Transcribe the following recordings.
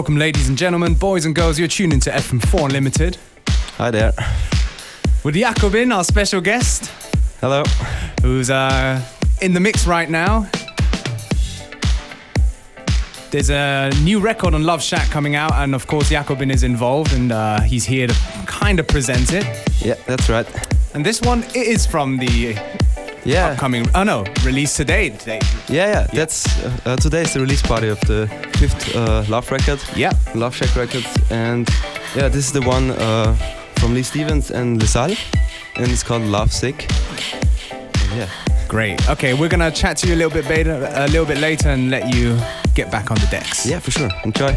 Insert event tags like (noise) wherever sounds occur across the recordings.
Welcome, ladies and gentlemen, boys and girls. You're tuning to FM4 Unlimited Hi there. with Jakobin, our special guest, Hello. who's uh, in the mix right now. There's a new record on Love Shack coming out, and of course, Jakobin is involved, and uh, he's here to kind of present it. Yeah, that's right. And this one it is from the Yeah. upcoming, oh no, release today. today. Yeah, yeah. That's uh, uh, today's the release party of the fifth uh, Love record, Yeah. Love Shack Records, and yeah, this is the one uh, from Lee Stevens and LaSalle, and it's called Love Sick. Yeah. Great. Okay, we're gonna chat to you a little bit later, a little bit later, and let you get back on the decks. Yeah, for sure. Enjoy.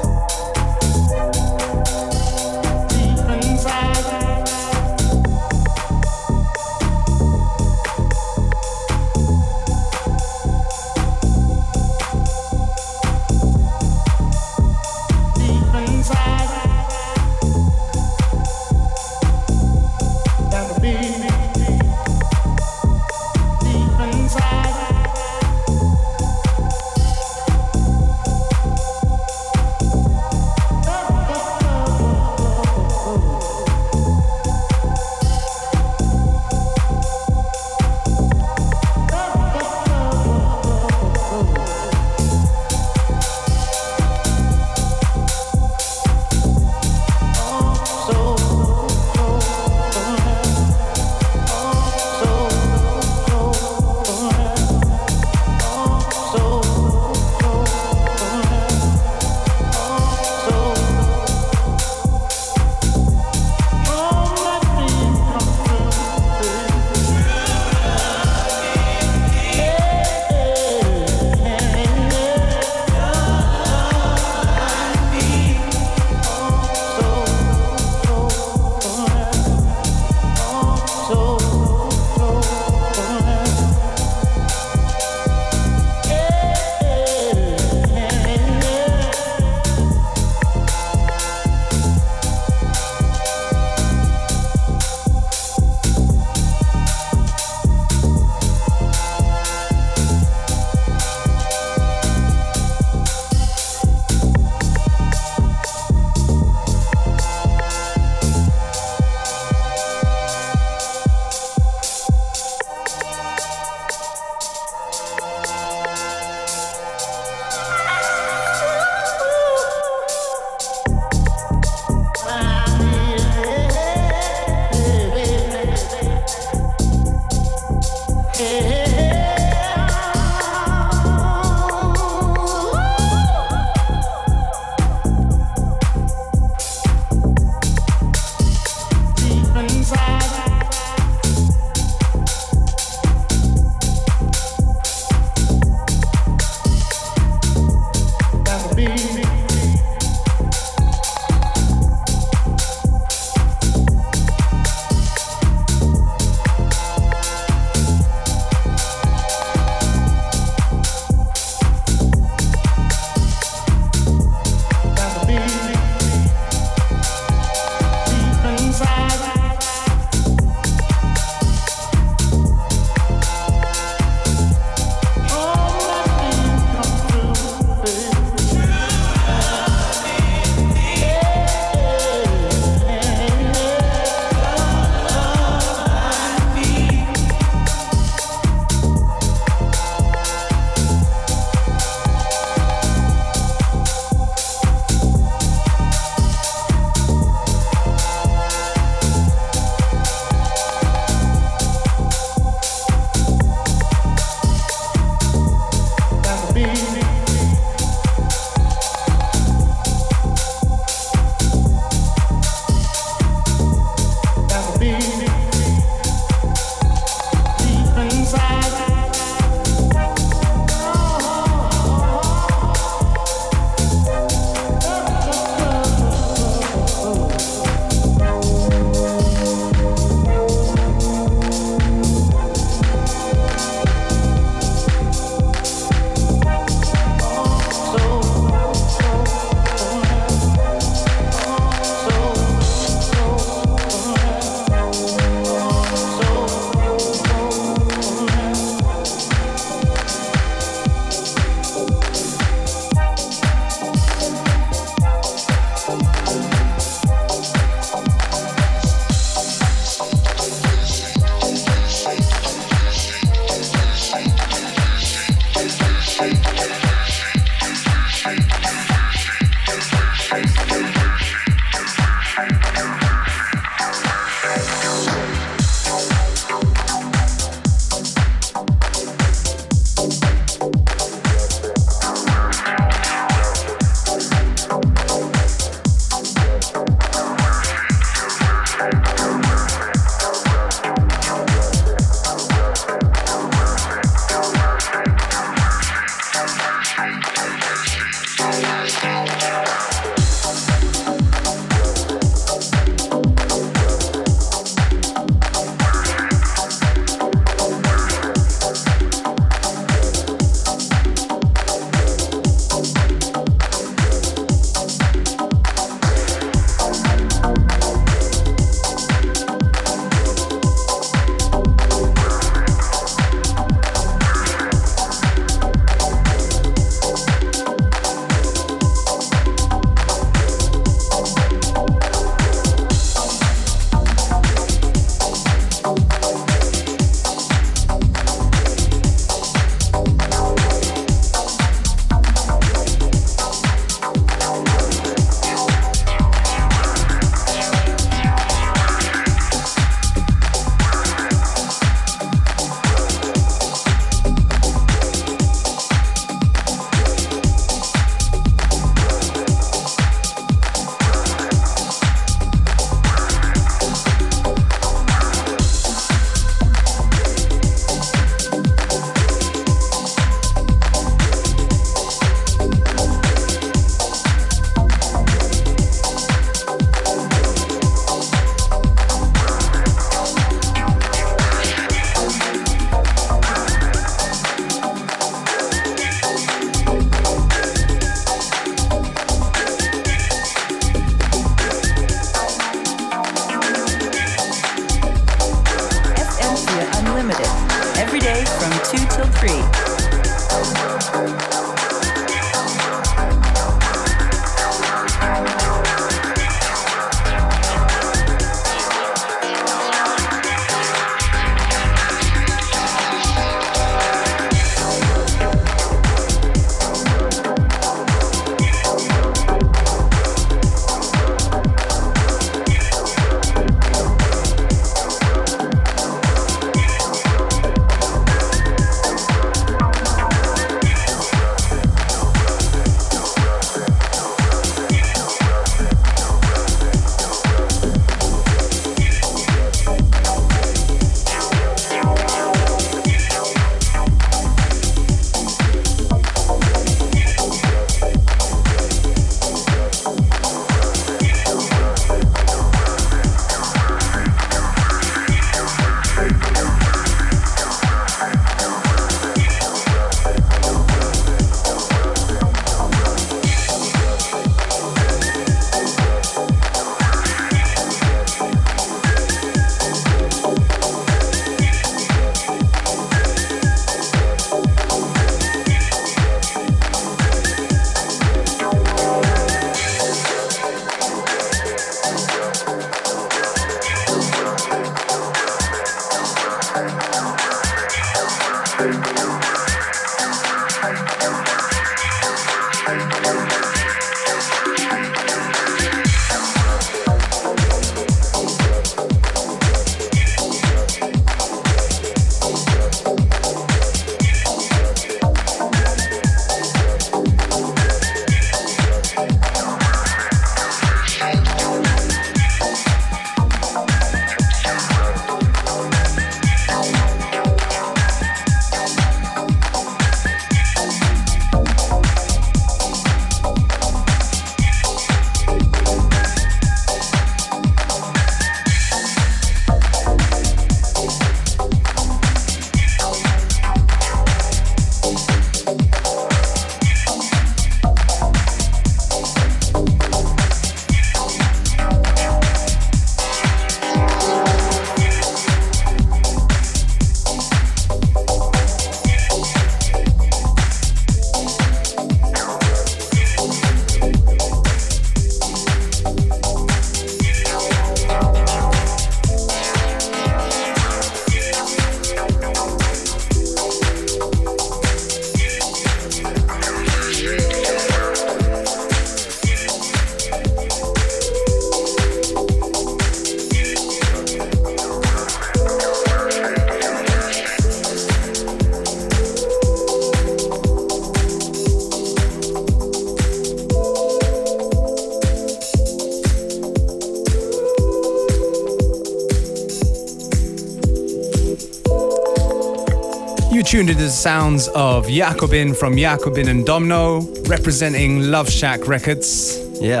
Tuned into the sounds of Jacobin from Jacobin and Domino, representing Love Shack Records. Yeah,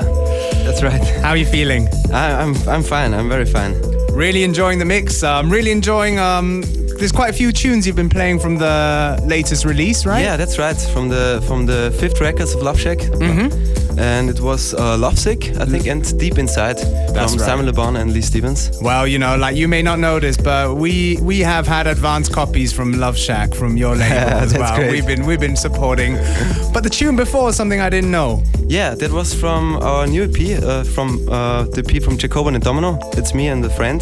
that's right. (laughs) How are you feeling? I, I'm I'm fine. I'm very fine. Really enjoying the mix. I'm really enjoying. Um, there's quite a few tunes you've been playing from the latest release, right? Yeah, that's right. From the from the fifth records of Love Shack. Mm-hmm. And it was uh, Lovesick, I think, and Deep Inside That's from right. Simon Le Bon and Lee Stevens. Well, you know, like you may not know this, but we we have had advanced copies from Love Shack from your (laughs) label as well. great. We've been we've been supporting. (laughs) but the tune before is something I didn't know. Yeah, that was from our new EP, uh, from uh, the EP from Jacobin and Domino. It's me and a friend,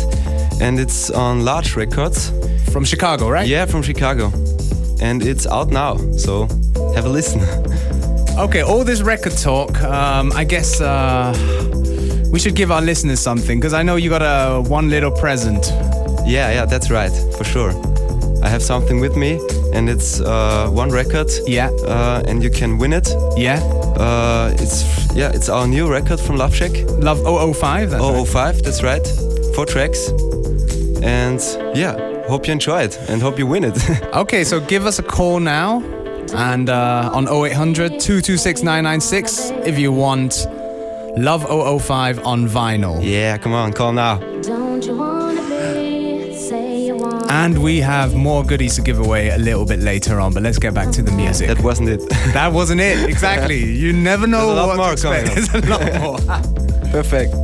and it's on Large Records. From Chicago, right? Yeah, from Chicago, and it's out now. So have a listen. (laughs) Okay, all this record talk, um, I guess uh, we should give our listeners something because I know you got a one little present. yeah, yeah, that's right, for sure. I have something with me, and it's uh, one record. Yeah. Uh, and you can win it. Yeah, Uh, it's yeah, it's our new record from Love Shack. Love 005. That's right. 005, that's right. Four tracks. And yeah, hope you enjoy it and hope you win it. (laughs) Okay, so give us a call now and uh, on 0800 226 996 if you want Love 005 on vinyl. yeah, come on, call now. Don't you wanna be? Say you want. And we have more goodies to give away a little bit later on, but let's get back to the music. That wasn't it. (laughs) That wasn't it, exactly. You never know There's a lot what more to expect. coming (laughs) There's a lot more. (laughs) Perfect.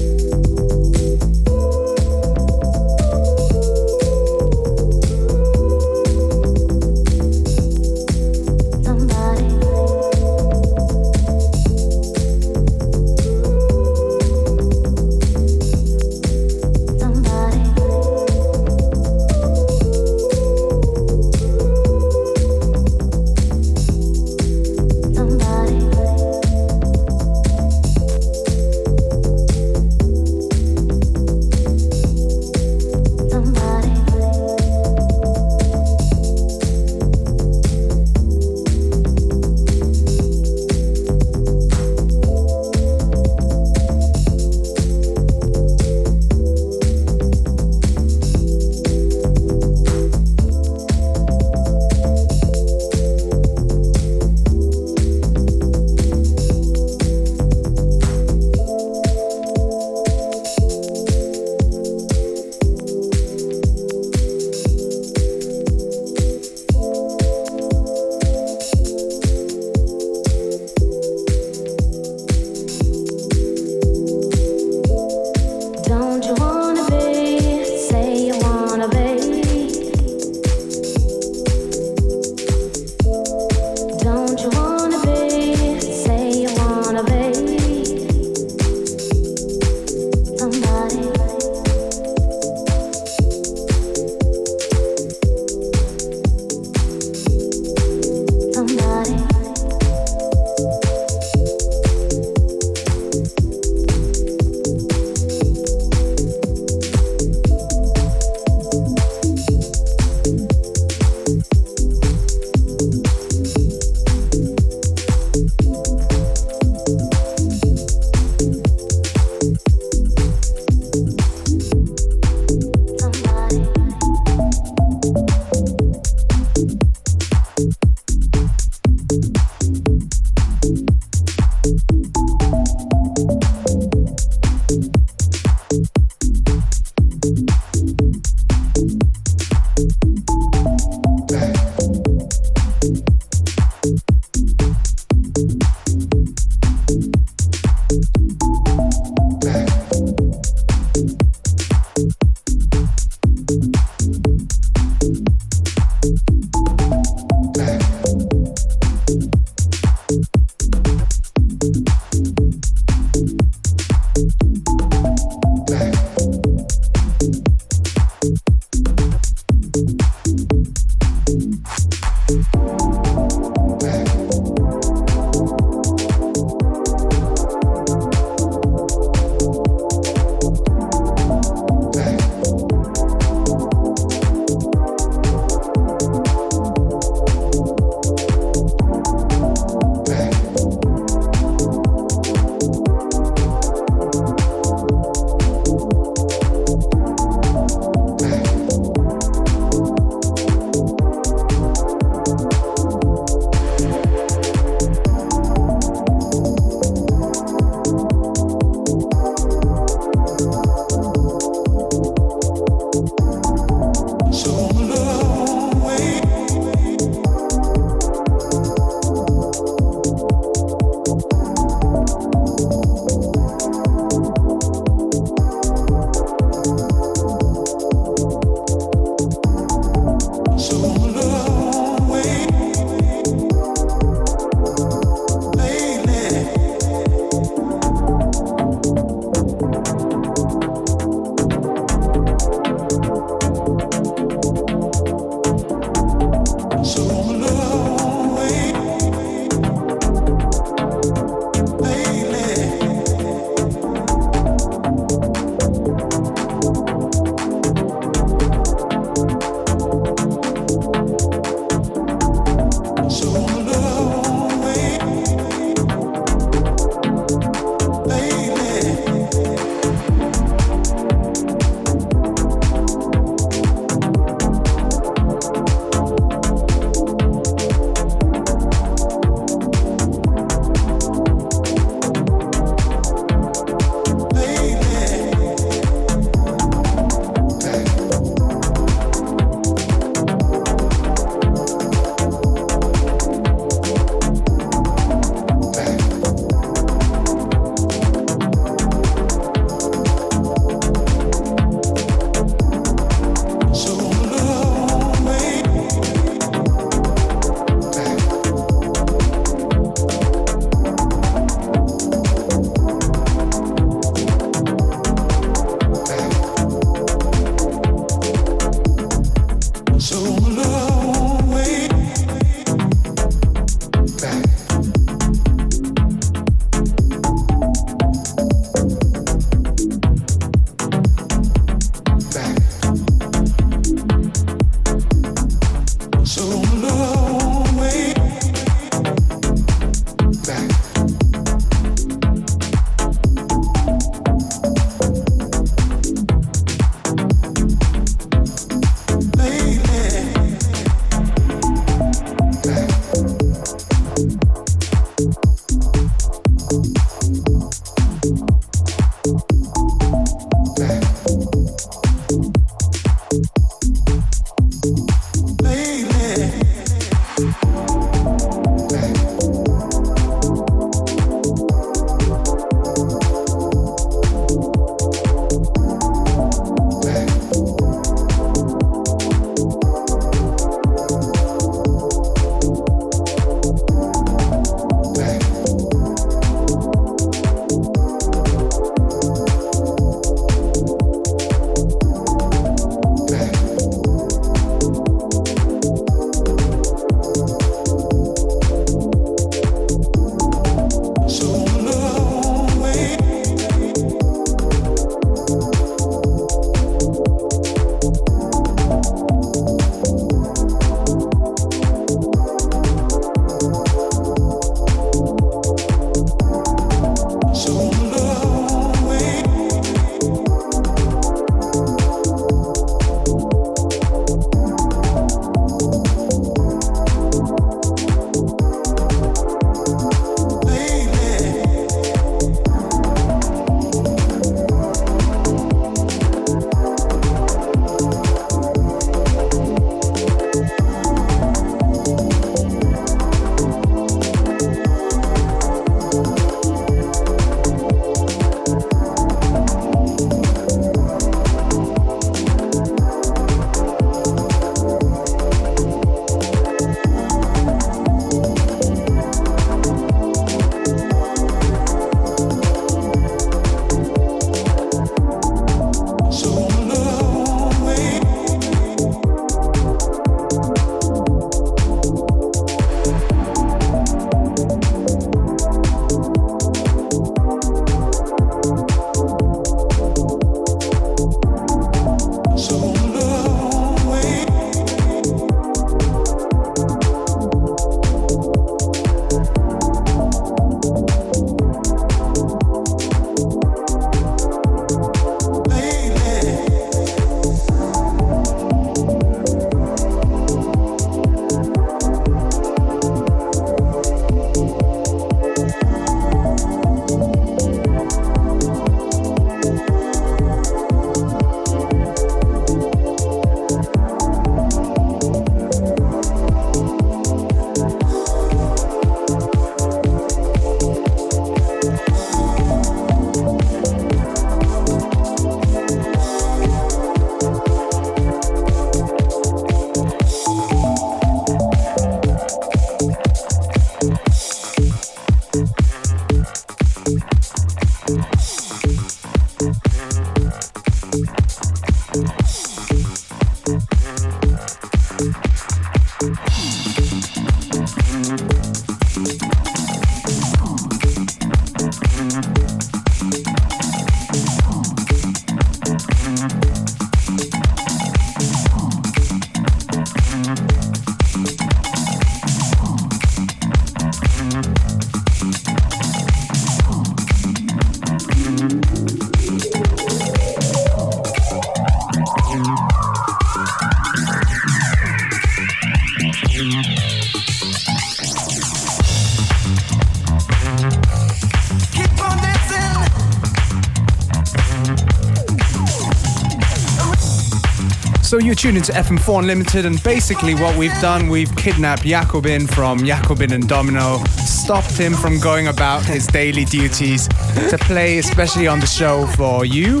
So you're tuned into FM4 Unlimited, and basically what we've done, we've kidnapped Jakobin from Jakobin and Dominik, stopped him from going about his daily duties to play, especially on the show for you.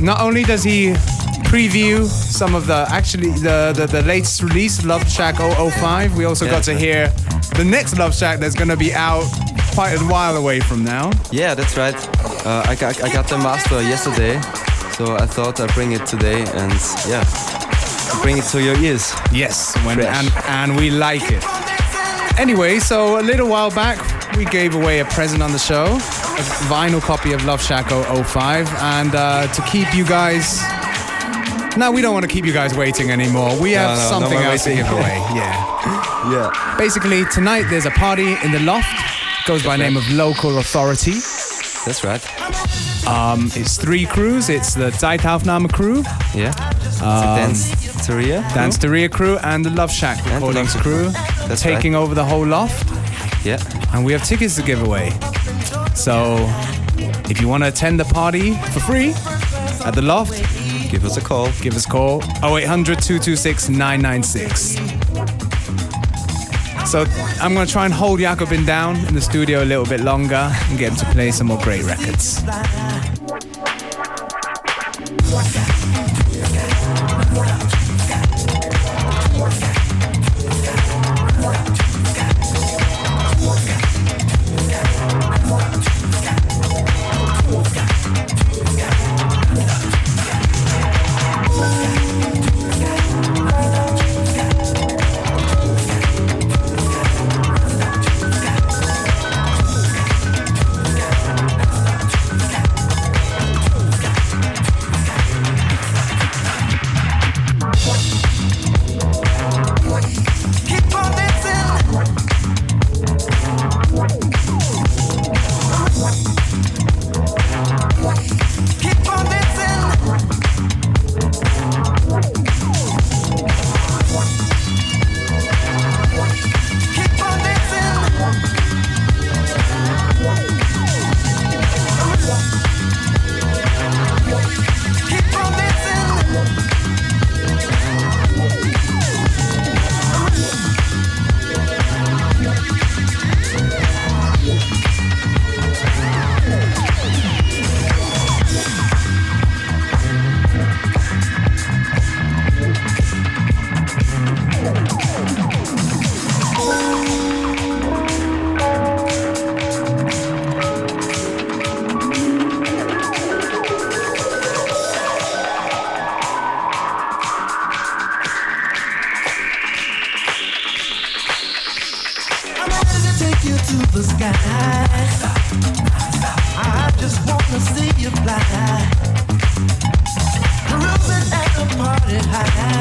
Not only does he preview some of the actually the the, the latest release, Love Shack 005, we also got to hear the next Love Shack that's gonna be out quite a while away from now. Yeah, that's right. Uh, I, got, I got the master yesterday, so I thought I'd bring it today and yeah, bring it to your ears. Yes, when, and and we like it. Anyway, so a little while back, we gave away a present on the show, a vinyl copy of Love Shack 005, and uh, to keep you guys. Now we don't want to keep you guys waiting anymore. We have no, no something else to waiting. give away. (laughs) Yeah. Yeah. Basically, tonight there's a party in the loft. Goes by name of Local Authority. That's right. Um, it's three crews. It's the Zeitaufnahme crew, Yeah. It's a dance pizzeria. Dance Teria crew, and the Love Shack the Recordings Love- crew, That's taking over the whole loft. Yeah. and we have tickets to give away. So, if you want to attend the party for free at the loft, Give us a call. give us a call 0800 226 996. So, I'm going to try and hold Jakobin down in the studio a little bit longer and get him to play some more great records. High.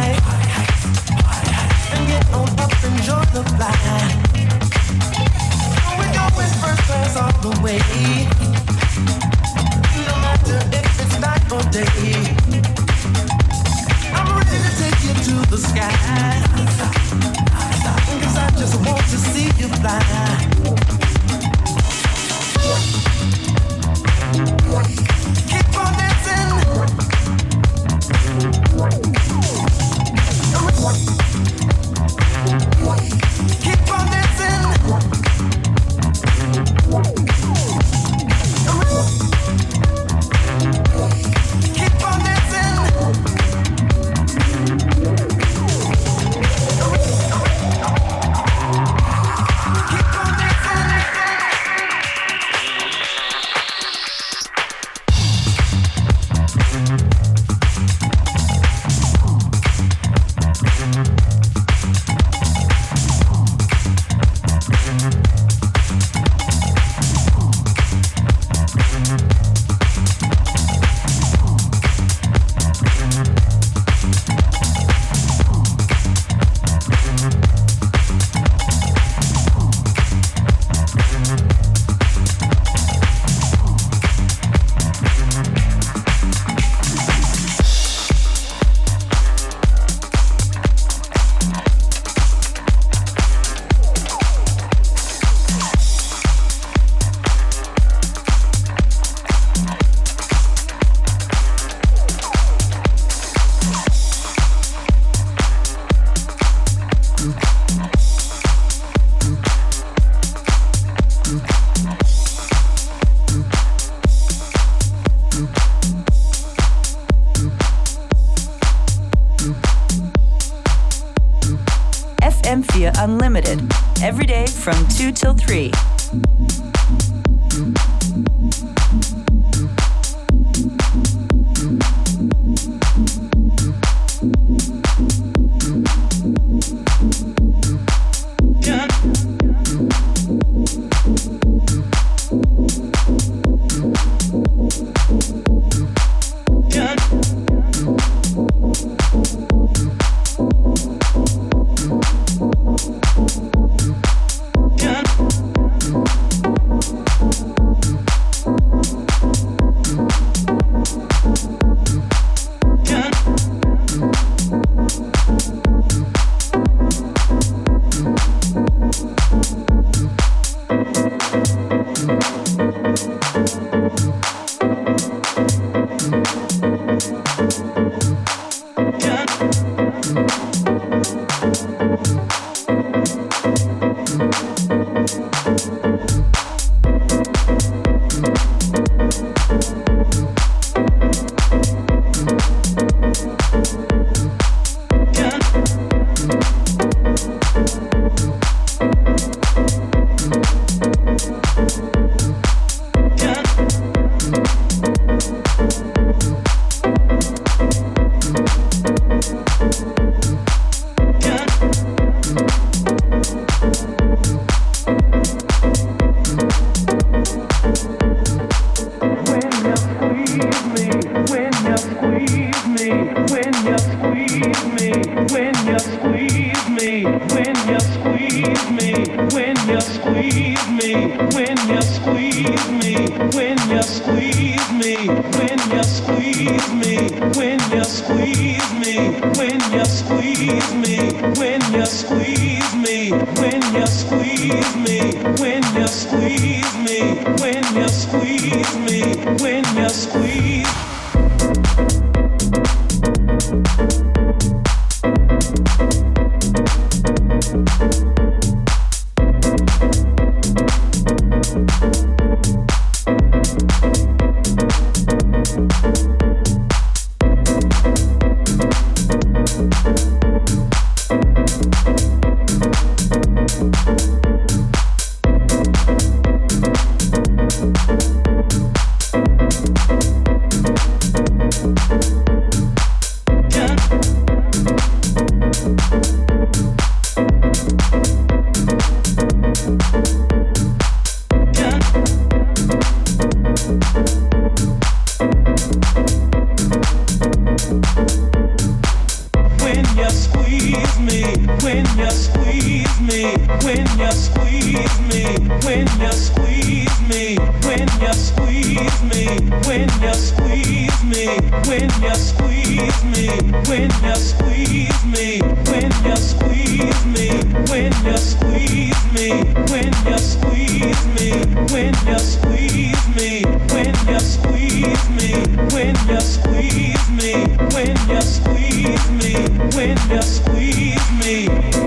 when you squeeze me, when you squeeze me, when you squeeze me, when you squeeze me, when you squeeze me, when you squeeze me, when you squeeze me, when you squeeze me, when you squeeze me, when you squeeze me, when you squeeze me, when you squeeze me, when you squeeze me, when you squeeze me, when you squeeze me need.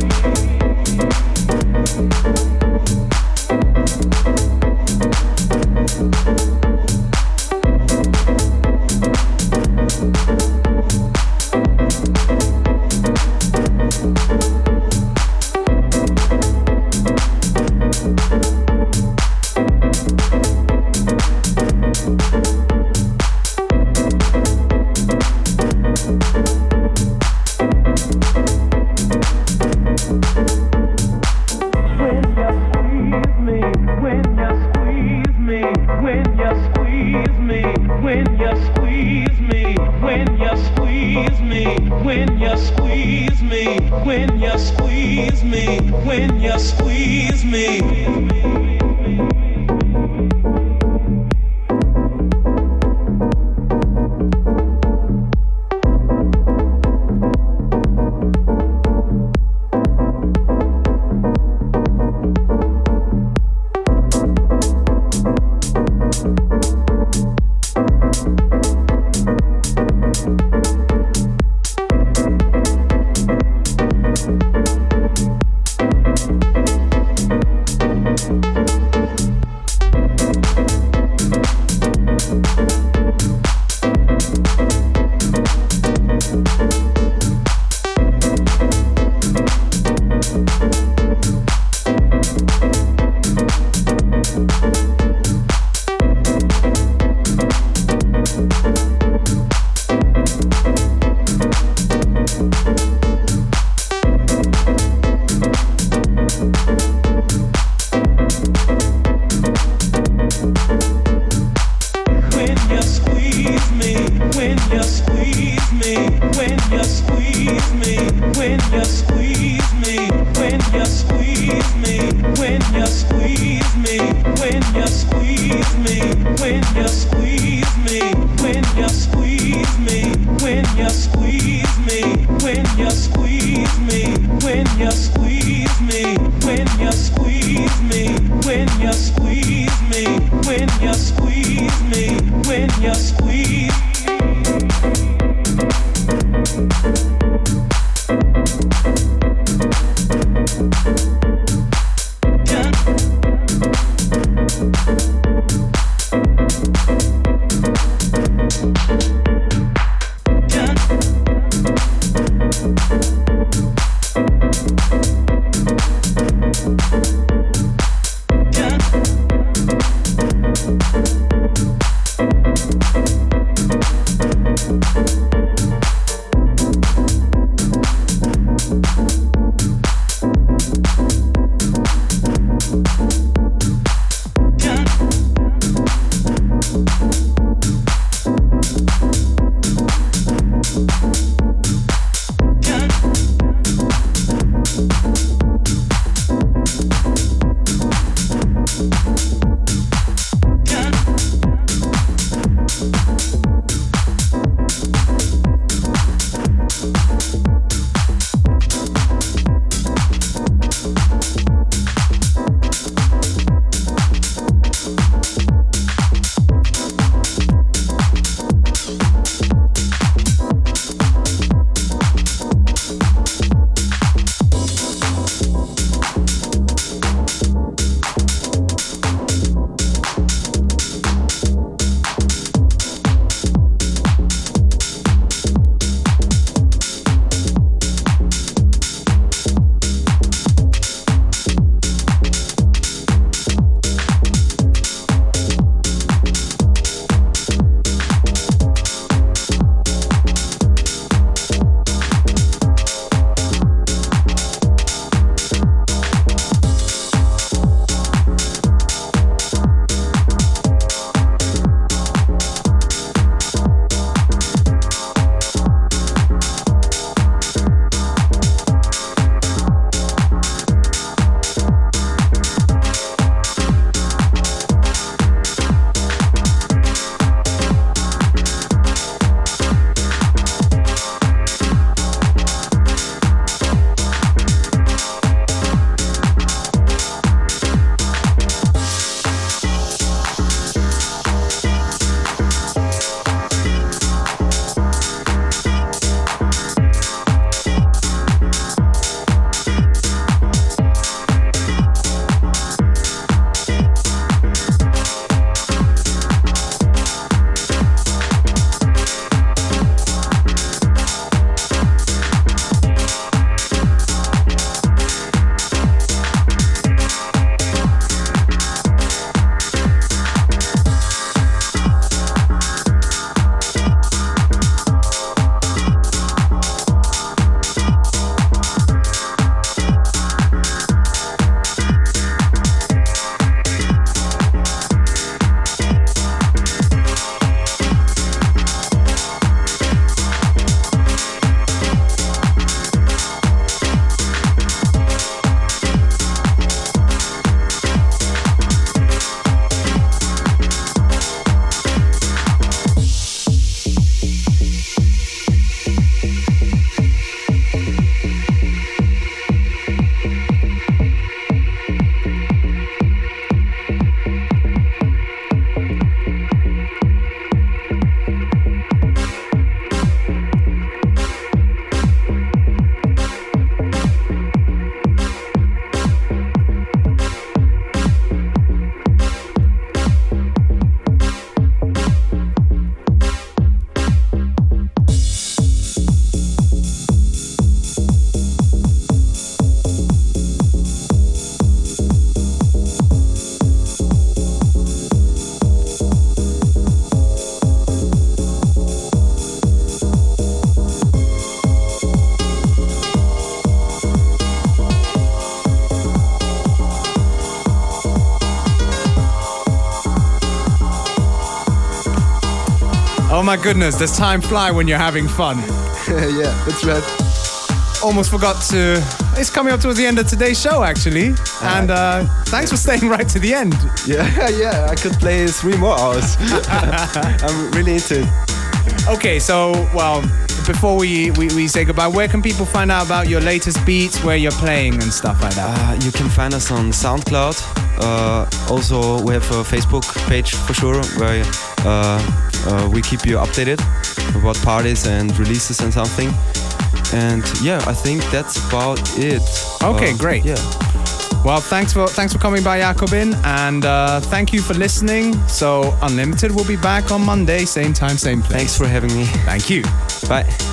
My goodness, does time fly when you're having fun? (laughs) yeah, that's right. Almost forgot to. It's coming up towards the end of today's show, actually. And uh, thanks for staying right to the end. (laughs) Yeah, yeah, I could play three more hours. (laughs) I'm really into it. Okay, so, well, before we, we, we say goodbye, where can people find out about your latest beats, where you're playing, and stuff like that? Uh, you can find us on SoundCloud. Uh, also, we have a Facebook page for sure where uh, uh, we keep you updated about parties and releases and something. And yeah, I think that's about it. Okay, Uh, great. Yeah. Well, thanks for thanks for coming by, Jakobin, and uh, thank you for listening. So, Unlimited will be back on Monday, same time, same place. Thanks for having me. Thank you. Bye.